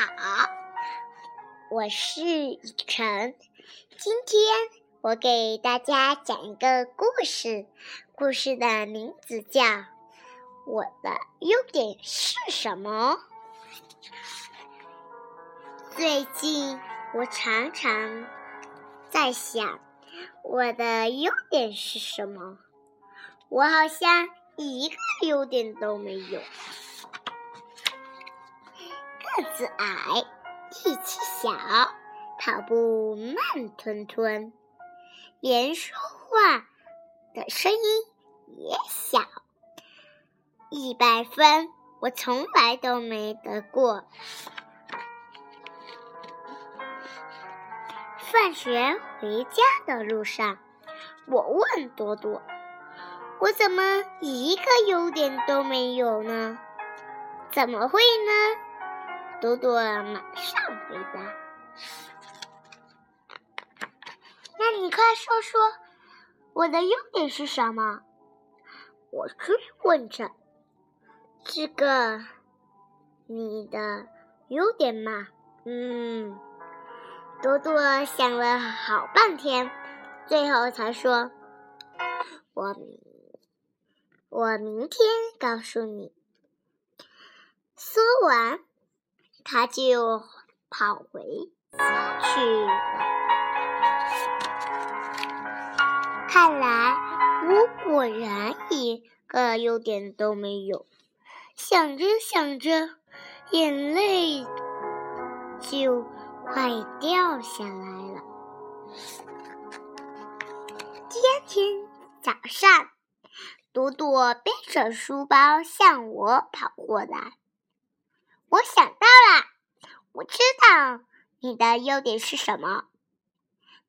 好，我是雨晨。今天我给大家讲一个故事，故事的名字叫《我的优点是什么》。最近我常常在想，我的优点是什么？我好像一个优点都没有。个子矮，力气小，跑步慢吞吞，连说话的声音也小。一百分，我从来都没得过。放学回家的路上，我问多多：“我怎么一个优点都没有呢？怎么会呢？”多多马上回答：“那你快说说，我的优点是什么？”我追问着：“这个，你的优点嘛？”嗯，多多想了好半天，最后才说：“我，我明天告诉你。”说完。他就跑回家去了。看来我果然一个优点都没有。想着想着，眼泪就快掉下来了。第二天早上，朵朵背着书包向我跑过来。我想到了，我知道你的优点是什么。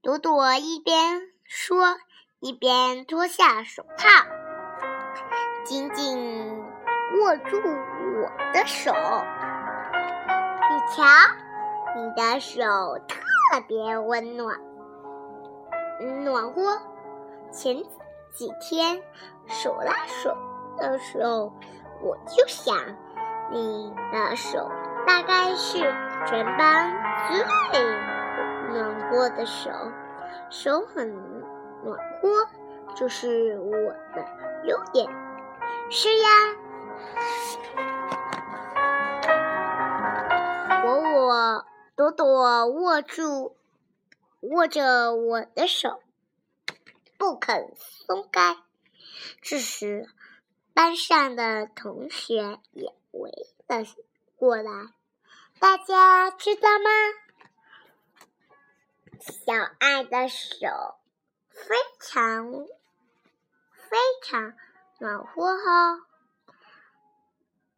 朵朵一边说，一边脱下手套，紧紧握住我的手。你瞧，你的手特别温暖，暖和。前几天手拉手的时候，我就想。你的手大概是全班最暖和的手，手很暖和，就是我的优点。是呀，我我朵朵握住握着我的手，不肯松开。这时，班上的同学也。围了过来，大家知道吗？小爱的手非常非常暖和哦。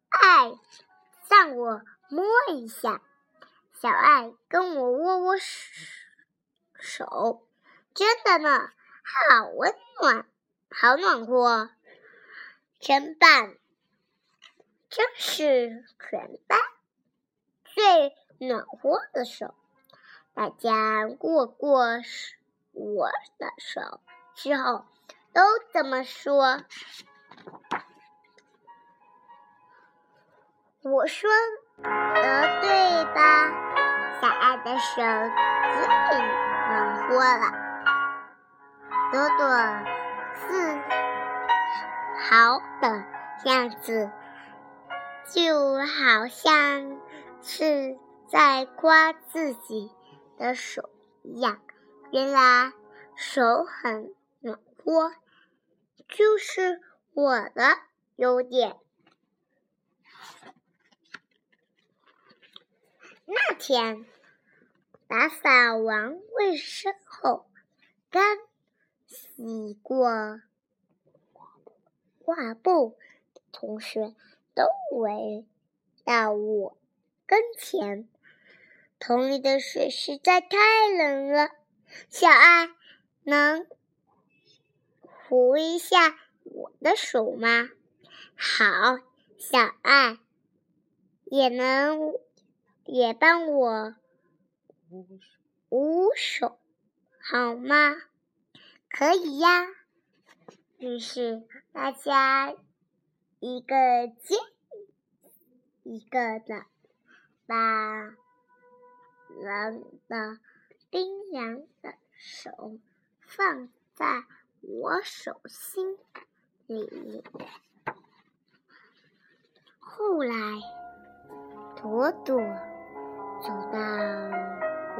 爱让我摸一下，小爱跟我握握手，真的呢，好温暖，好暖和，真棒！真是全班最暖和的手，大家握过我的手之后都这么说。我说的对吧？小爱的手最暖和了，朵朵自豪的样子。就好像是在夸自己的手一样。原来手很暖和，就是我的优点。那天打扫完卫生后，刚洗过画布的同学。都围到我跟前，桶里的水实在太冷了。小爱，能扶一下我的手吗？好，小爱，也能也帮我捂手好吗？可以呀。于是大家。一个接一个的把冷的、冰凉的手放在我手心里。后来，朵朵走到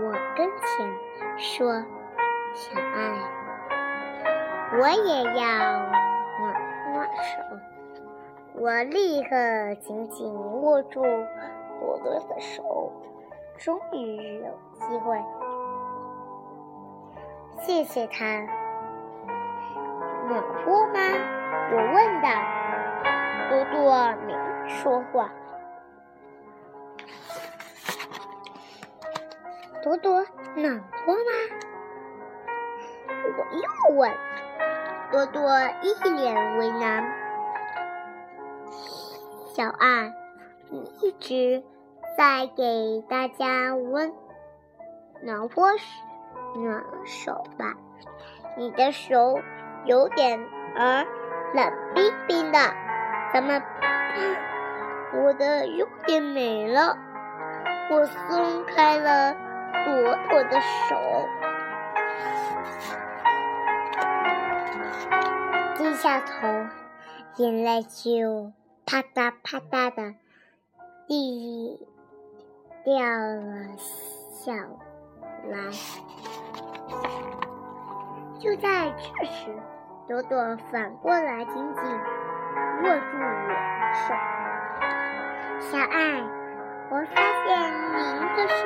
我跟前，说：“小爱，我也要暖暖手。”我立刻紧紧握住朵朵的手，终于有机会，谢谢他。暖和吗？我问道。朵朵没说话。朵朵暖和吗？我又问。朵朵一脸为难。小爱，你一直在给大家温暖和暖手吧？你的手有点儿冷冰冰的。怎么？我的有点没了。我松开了朵朵的手，低下头，眼泪就啪嗒啪嗒的地掉了下来。就在这时，朵朵反过来紧紧。握住我的手，小爱，我发现您的手，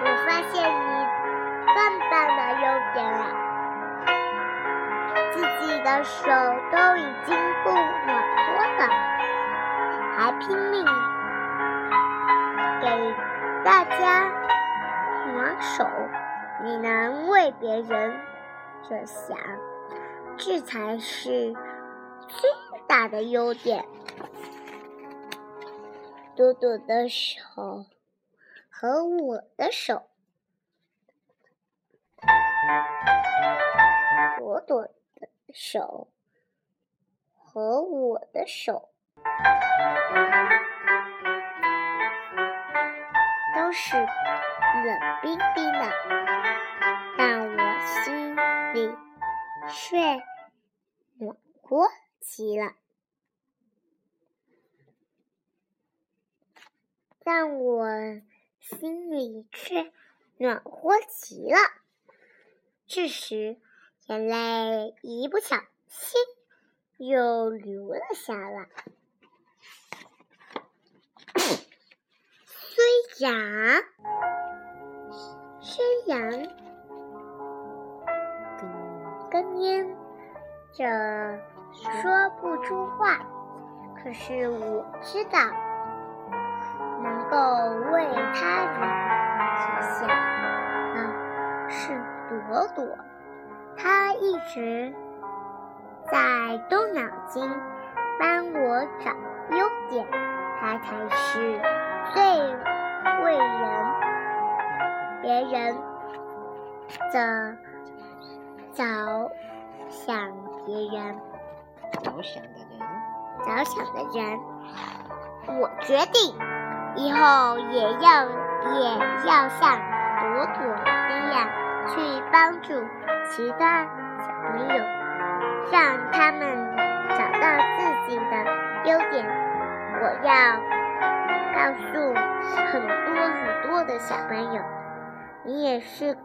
我发现你棒棒的优点了，自己的手都已经不暖了，还拼命给大家暖手，你能为别人着想，这才是。最大的优点，朵朵的手和我的手，朵朵的手和我的手都是冷冰冰的，但我心里却暖和。极了，但我心里却暖和极了。这时，眼泪一不小心又留了下来。虽然，虽然，根烟这。说不出话，可是我知道，能够为他人着想的是朵朵。他一直在动脑筋，帮我找优点。他才是最为人别人的着想，别人。着想的人，着想的人，我决定以后也要也要像朵朵一样去帮助其他小朋友，让他们找到自己的优点。我要告诉很多很多的小朋友，你也是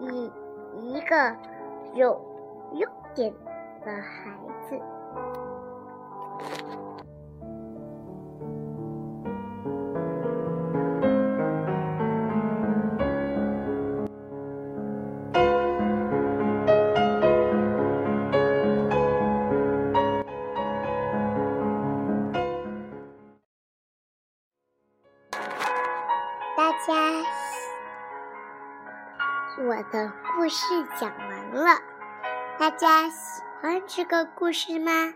一一个有优。点的孩子，我的故事讲完了。大家喜欢这个故事吗？